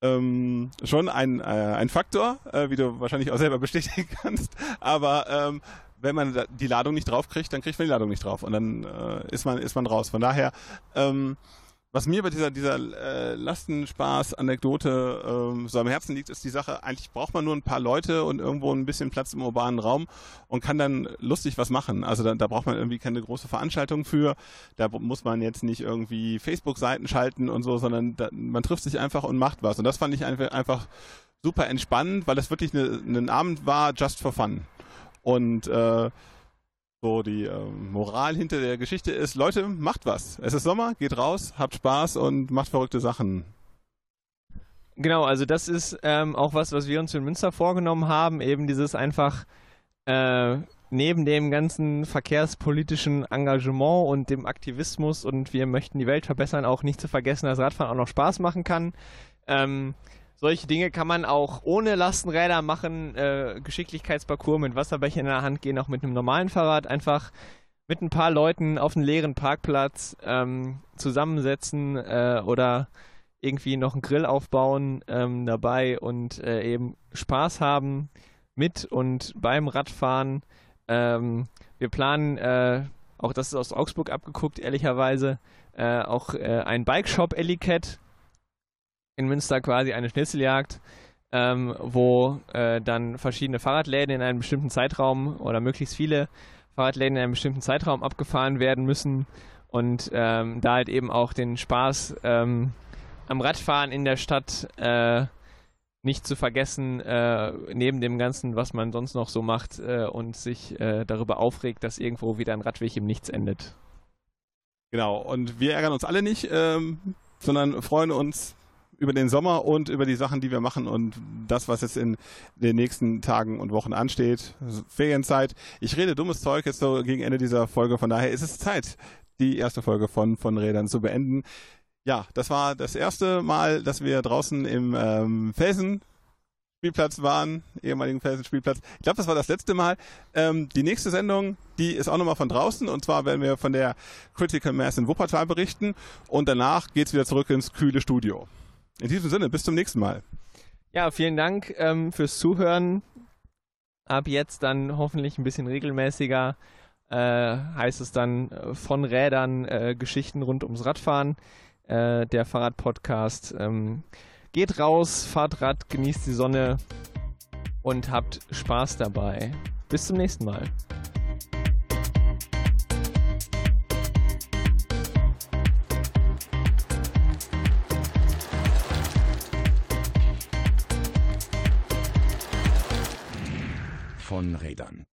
ähm, schon ein, äh, ein Faktor, äh, wie du wahrscheinlich auch selber (laughs) bestätigen kannst. Aber ähm, wenn man die Ladung nicht draufkriegt, dann kriegt man die Ladung nicht drauf und dann äh, ist man ist man raus. Von daher ähm, was mir bei dieser, dieser äh, Lastenspaß-Anekdote ähm, so am Herzen liegt, ist die Sache, eigentlich braucht man nur ein paar Leute und irgendwo ein bisschen Platz im urbanen Raum und kann dann lustig was machen. Also da, da braucht man irgendwie keine große Veranstaltung für. Da muss man jetzt nicht irgendwie Facebook-Seiten schalten und so, sondern da, man trifft sich einfach und macht was. Und das fand ich einfach, super entspannend, weil das wirklich ein ne, Abend war, just for fun. Und äh, so die äh, Moral hinter der Geschichte ist, Leute, macht was. Es ist Sommer, geht raus, habt Spaß und macht verrückte Sachen. Genau, also das ist ähm, auch was, was wir uns in Münster vorgenommen haben, eben dieses einfach äh, neben dem ganzen verkehrspolitischen Engagement und dem Aktivismus und wir möchten die Welt verbessern, auch nicht zu vergessen, dass Radfahren auch noch Spaß machen kann. Ähm, solche Dinge kann man auch ohne Lastenräder machen. Äh, Geschicklichkeitsparcours mit Wasserbecher in der Hand gehen, auch mit einem normalen Fahrrad. Einfach mit ein paar Leuten auf einem leeren Parkplatz ähm, zusammensetzen äh, oder irgendwie noch einen Grill aufbauen ähm, dabei und äh, eben Spaß haben mit und beim Radfahren. Ähm, wir planen, äh, auch das ist aus Augsburg abgeguckt, ehrlicherweise, äh, auch äh, ein Bike-Shop Ellicat in Münster quasi eine Schnitzeljagd, ähm, wo äh, dann verschiedene Fahrradläden in einem bestimmten Zeitraum oder möglichst viele Fahrradläden in einem bestimmten Zeitraum abgefahren werden müssen und ähm, da halt eben auch den Spaß ähm, am Radfahren in der Stadt äh, nicht zu vergessen, äh, neben dem Ganzen, was man sonst noch so macht äh, und sich äh, darüber aufregt, dass irgendwo wieder ein Radweg im Nichts endet. Genau, und wir ärgern uns alle nicht, ähm, sondern freuen uns über den Sommer und über die Sachen, die wir machen und das, was jetzt in den nächsten Tagen und Wochen ansteht. Ferienzeit. Ich rede dummes Zeug jetzt so gegen Ende dieser Folge, von daher ist es Zeit, die erste Folge von, von Rädern zu beenden. Ja, das war das erste Mal, dass wir draußen im ähm, Felsen Spielplatz waren, ehemaligen Felsenspielplatz. Ich glaube, das war das letzte Mal. Ähm, die nächste Sendung, die ist auch nochmal von draußen und zwar werden wir von der Critical Mass in Wuppertal berichten und danach geht es wieder zurück ins kühle Studio. In diesem Sinne, bis zum nächsten Mal. Ja, vielen Dank ähm, fürs Zuhören. Ab jetzt dann hoffentlich ein bisschen regelmäßiger äh, heißt es dann äh, von Rädern äh, Geschichten rund ums Radfahren. Äh, der Fahrradpodcast. Ähm, geht raus, fahrt Rad, genießt die Sonne und habt Spaß dabei. Bis zum nächsten Mal. Von Rädern.